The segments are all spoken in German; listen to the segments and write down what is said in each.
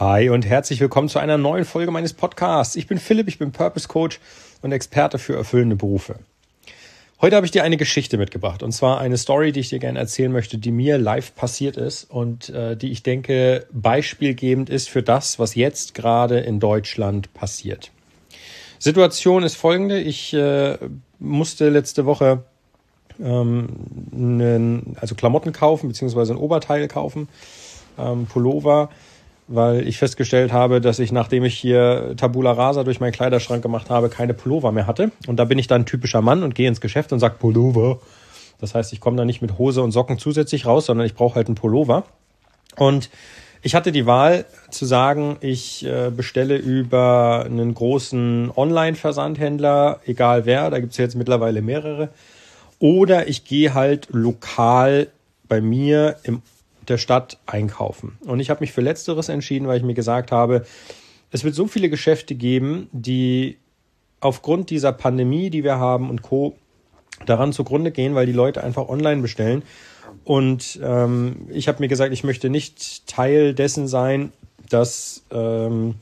Hi und herzlich willkommen zu einer neuen Folge meines Podcasts. Ich bin Philipp, ich bin Purpose Coach und Experte für erfüllende Berufe. Heute habe ich dir eine Geschichte mitgebracht und zwar eine Story, die ich dir gerne erzählen möchte, die mir live passiert ist und äh, die ich denke beispielgebend ist für das, was jetzt gerade in Deutschland passiert. Situation ist folgende: Ich äh, musste letzte Woche ähm, einen, also Klamotten kaufen beziehungsweise ein Oberteil kaufen, ähm, Pullover weil ich festgestellt habe, dass ich, nachdem ich hier Tabula Rasa durch meinen Kleiderschrank gemacht habe, keine Pullover mehr hatte. Und da bin ich dann typischer Mann und gehe ins Geschäft und sag Pullover. Das heißt, ich komme da nicht mit Hose und Socken zusätzlich raus, sondern ich brauche halt einen Pullover. Und ich hatte die Wahl zu sagen, ich äh, bestelle über einen großen Online-Versandhändler, egal wer, da gibt es jetzt mittlerweile mehrere, oder ich gehe halt lokal bei mir im der Stadt einkaufen. Und ich habe mich für letzteres entschieden, weil ich mir gesagt habe, es wird so viele Geschäfte geben, die aufgrund dieser Pandemie, die wir haben und Co. daran zugrunde gehen, weil die Leute einfach online bestellen. Und ähm, ich habe mir gesagt, ich möchte nicht Teil dessen sein, dass ähm,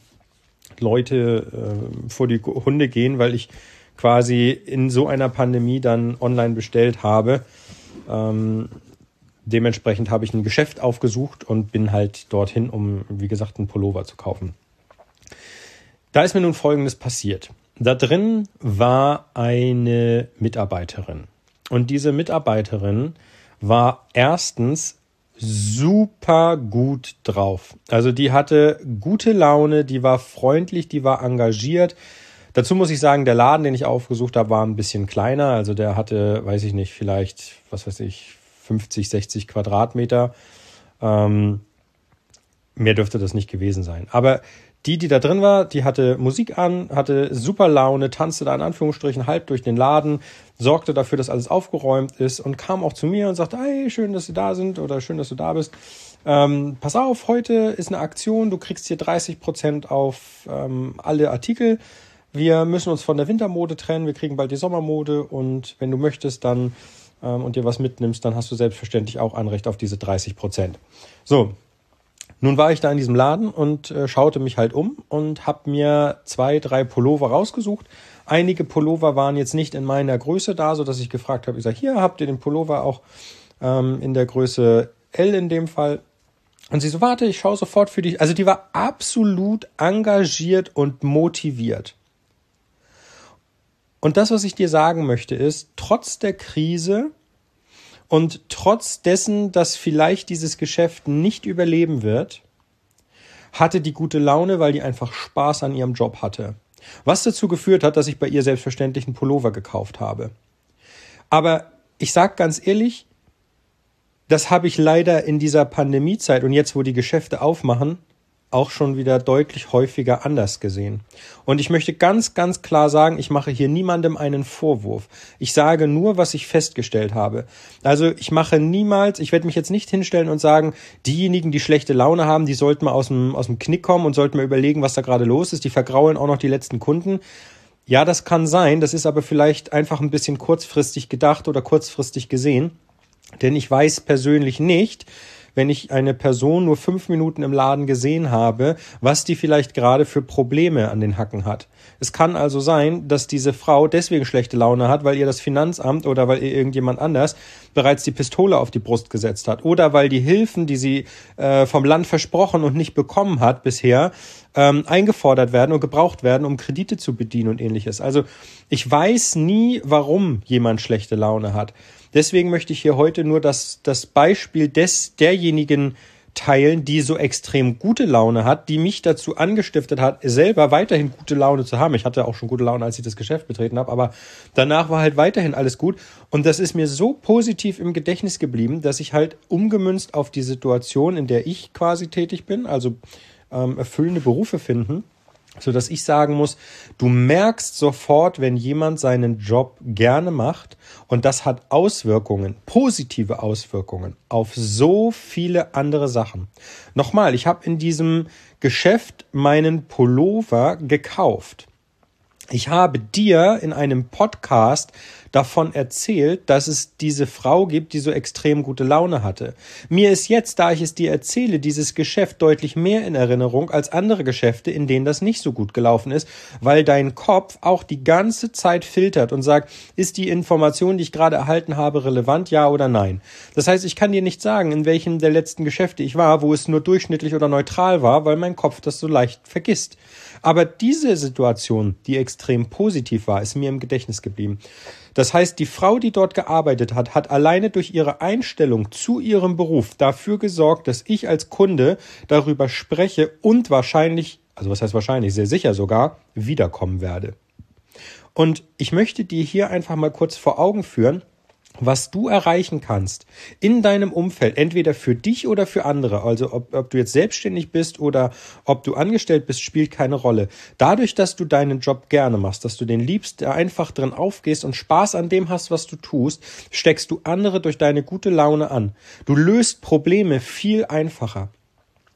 Leute äh, vor die Hunde gehen, weil ich quasi in so einer Pandemie dann online bestellt habe. Ähm, dementsprechend habe ich ein Geschäft aufgesucht und bin halt dorthin, um, wie gesagt, einen Pullover zu kaufen. Da ist mir nun Folgendes passiert. Da drin war eine Mitarbeiterin. Und diese Mitarbeiterin war erstens super gut drauf. Also die hatte gute Laune, die war freundlich, die war engagiert. Dazu muss ich sagen, der Laden, den ich aufgesucht habe, war ein bisschen kleiner. Also der hatte, weiß ich nicht, vielleicht, was weiß ich, 50, 60 Quadratmeter. Ähm, mehr dürfte das nicht gewesen sein. Aber die, die da drin war, die hatte Musik an, hatte super Laune, tanzte da in Anführungsstrichen halb durch den Laden, sorgte dafür, dass alles aufgeräumt ist und kam auch zu mir und sagte, hey, schön, dass Sie da sind oder schön, dass du da bist. Ähm, pass auf, heute ist eine Aktion, du kriegst hier 30 Prozent auf ähm, alle Artikel. Wir müssen uns von der Wintermode trennen, wir kriegen bald die Sommermode und wenn du möchtest, dann ähm, und dir was mitnimmst, dann hast du selbstverständlich auch Anrecht auf diese 30 Prozent. So, nun war ich da in diesem Laden und äh, schaute mich halt um und habe mir zwei, drei Pullover rausgesucht. Einige Pullover waren jetzt nicht in meiner Größe da, so dass ich gefragt habe, ich sage, hier habt ihr den Pullover auch ähm, in der Größe L in dem Fall. Und sie so, warte, ich schaue sofort für dich. Also die war absolut engagiert und motiviert. Und das, was ich dir sagen möchte, ist, trotz der Krise und trotz dessen, dass vielleicht dieses Geschäft nicht überleben wird, hatte die gute Laune, weil die einfach Spaß an ihrem Job hatte. Was dazu geführt hat, dass ich bei ihr selbstverständlich einen Pullover gekauft habe. Aber ich sag ganz ehrlich, das habe ich leider in dieser Pandemiezeit und jetzt, wo die Geschäfte aufmachen, auch schon wieder deutlich häufiger anders gesehen. Und ich möchte ganz, ganz klar sagen, ich mache hier niemandem einen Vorwurf. Ich sage nur, was ich festgestellt habe. Also ich mache niemals, ich werde mich jetzt nicht hinstellen und sagen, diejenigen, die schlechte Laune haben, die sollten mal aus dem, aus dem Knick kommen und sollten mal überlegen, was da gerade los ist. Die vergraulen auch noch die letzten Kunden. Ja, das kann sein. Das ist aber vielleicht einfach ein bisschen kurzfristig gedacht oder kurzfristig gesehen. Denn ich weiß persönlich nicht, wenn ich eine Person nur fünf Minuten im Laden gesehen habe, was die vielleicht gerade für Probleme an den Hacken hat. Es kann also sein, dass diese Frau deswegen schlechte Laune hat, weil ihr das Finanzamt oder weil ihr irgendjemand anders bereits die Pistole auf die Brust gesetzt hat oder weil die Hilfen, die sie äh, vom Land versprochen und nicht bekommen hat bisher, ähm, eingefordert werden und gebraucht werden, um Kredite zu bedienen und ähnliches. Also ich weiß nie, warum jemand schlechte Laune hat. Deswegen möchte ich hier heute nur das, das Beispiel des, derjenigen teilen, die so extrem gute Laune hat, die mich dazu angestiftet hat, selber weiterhin gute Laune zu haben. Ich hatte auch schon gute Laune, als ich das Geschäft betreten habe, aber danach war halt weiterhin alles gut. Und das ist mir so positiv im Gedächtnis geblieben, dass ich halt umgemünzt auf die Situation, in der ich quasi tätig bin, also ähm, erfüllende Berufe finden, so dass ich sagen muss, du merkst sofort, wenn jemand seinen Job gerne macht und das hat Auswirkungen, positive Auswirkungen auf so viele andere Sachen. Nochmal, ich habe in diesem Geschäft meinen Pullover gekauft. Ich habe dir in einem Podcast davon erzählt, dass es diese Frau gibt, die so extrem gute Laune hatte. Mir ist jetzt, da ich es dir erzähle, dieses Geschäft deutlich mehr in Erinnerung als andere Geschäfte, in denen das nicht so gut gelaufen ist, weil dein Kopf auch die ganze Zeit filtert und sagt, ist die Information, die ich gerade erhalten habe, relevant, ja oder nein. Das heißt, ich kann dir nicht sagen, in welchem der letzten Geschäfte ich war, wo es nur durchschnittlich oder neutral war, weil mein Kopf das so leicht vergisst. Aber diese Situation, die extrem positiv war, ist mir im Gedächtnis geblieben. Das heißt, die Frau, die dort gearbeitet hat, hat alleine durch ihre Einstellung zu ihrem Beruf dafür gesorgt, dass ich als Kunde darüber spreche und wahrscheinlich, also was heißt wahrscheinlich, sehr sicher sogar, wiederkommen werde. Und ich möchte dir hier einfach mal kurz vor Augen führen, was du erreichen kannst in deinem Umfeld, entweder für dich oder für andere, also ob, ob, du jetzt selbstständig bist oder ob du angestellt bist, spielt keine Rolle. Dadurch, dass du deinen Job gerne machst, dass du den liebst, einfach drin aufgehst und Spaß an dem hast, was du tust, steckst du andere durch deine gute Laune an. Du löst Probleme viel einfacher.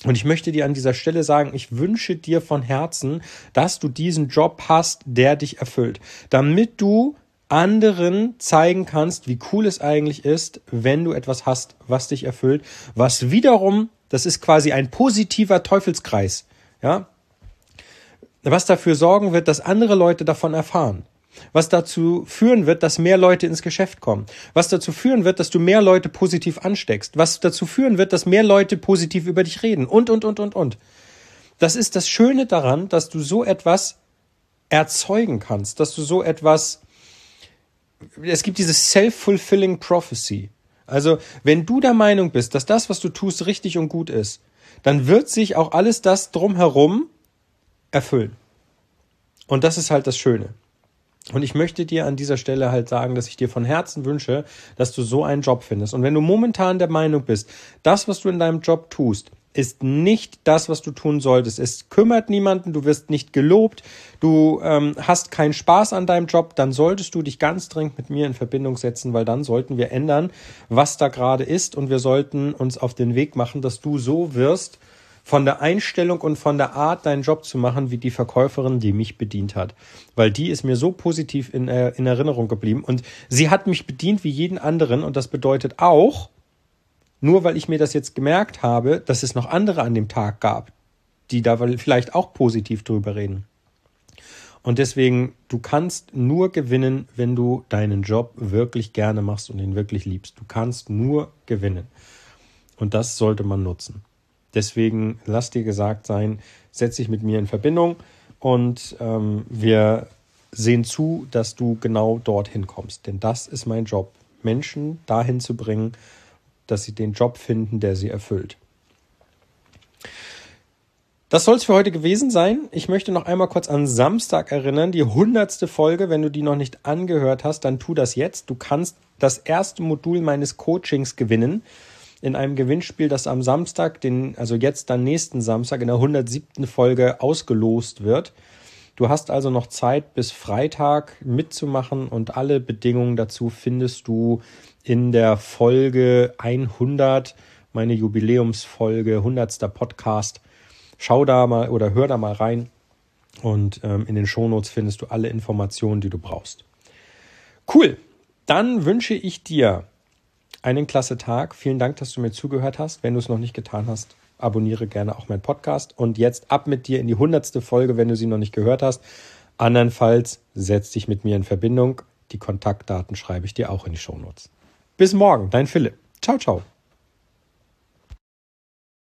Und ich möchte dir an dieser Stelle sagen, ich wünsche dir von Herzen, dass du diesen Job hast, der dich erfüllt, damit du anderen zeigen kannst, wie cool es eigentlich ist, wenn du etwas hast, was dich erfüllt, was wiederum, das ist quasi ein positiver Teufelskreis, ja, was dafür sorgen wird, dass andere Leute davon erfahren. Was dazu führen wird, dass mehr Leute ins Geschäft kommen. Was dazu führen wird, dass du mehr Leute positiv ansteckst. Was dazu führen wird, dass mehr Leute positiv über dich reden. Und, und, und, und, und. Das ist das Schöne daran, dass du so etwas erzeugen kannst, dass du so etwas es gibt diese self-fulfilling prophecy. Also, wenn du der Meinung bist, dass das, was du tust, richtig und gut ist, dann wird sich auch alles das drumherum erfüllen. Und das ist halt das Schöne. Und ich möchte dir an dieser Stelle halt sagen, dass ich dir von Herzen wünsche, dass du so einen Job findest. Und wenn du momentan der Meinung bist, das, was du in deinem Job tust, ist nicht das, was du tun solltest. Es kümmert niemanden, du wirst nicht gelobt, du ähm, hast keinen Spaß an deinem Job, dann solltest du dich ganz dringend mit mir in Verbindung setzen, weil dann sollten wir ändern, was da gerade ist und wir sollten uns auf den Weg machen, dass du so wirst, von der Einstellung und von der Art, deinen Job zu machen, wie die Verkäuferin, die mich bedient hat. Weil die ist mir so positiv in, äh, in Erinnerung geblieben und sie hat mich bedient wie jeden anderen und das bedeutet auch, nur weil ich mir das jetzt gemerkt habe, dass es noch andere an dem Tag gab, die da vielleicht auch positiv drüber reden. Und deswegen, du kannst nur gewinnen, wenn du deinen Job wirklich gerne machst und ihn wirklich liebst. Du kannst nur gewinnen. Und das sollte man nutzen. Deswegen lass dir gesagt sein, setz dich mit mir in Verbindung und ähm, wir sehen zu, dass du genau dorthin kommst. Denn das ist mein Job, Menschen dahin zu bringen, dass sie den Job finden, der sie erfüllt. Das soll es für heute gewesen sein. Ich möchte noch einmal kurz an Samstag erinnern, die hundertste Folge. Wenn du die noch nicht angehört hast, dann tu das jetzt. Du kannst das erste Modul meines Coachings gewinnen in einem Gewinnspiel, das am Samstag, den, also jetzt dann nächsten Samstag in der 107. Folge ausgelost wird. Du hast also noch Zeit bis Freitag mitzumachen und alle Bedingungen dazu findest du in der Folge 100, meine Jubiläumsfolge, 100. Podcast. Schau da mal oder hör da mal rein und ähm, in den Shownotes findest du alle Informationen, die du brauchst. Cool. Dann wünsche ich dir einen klasse Tag. Vielen Dank, dass du mir zugehört hast. Wenn du es noch nicht getan hast, abonniere gerne auch meinen Podcast. Und jetzt ab mit dir in die hundertste Folge, wenn du sie noch nicht gehört hast. Andernfalls setz dich mit mir in Verbindung. Die Kontaktdaten schreibe ich dir auch in die Shownotes. Bis morgen, dein Philipp. Ciao, ciao.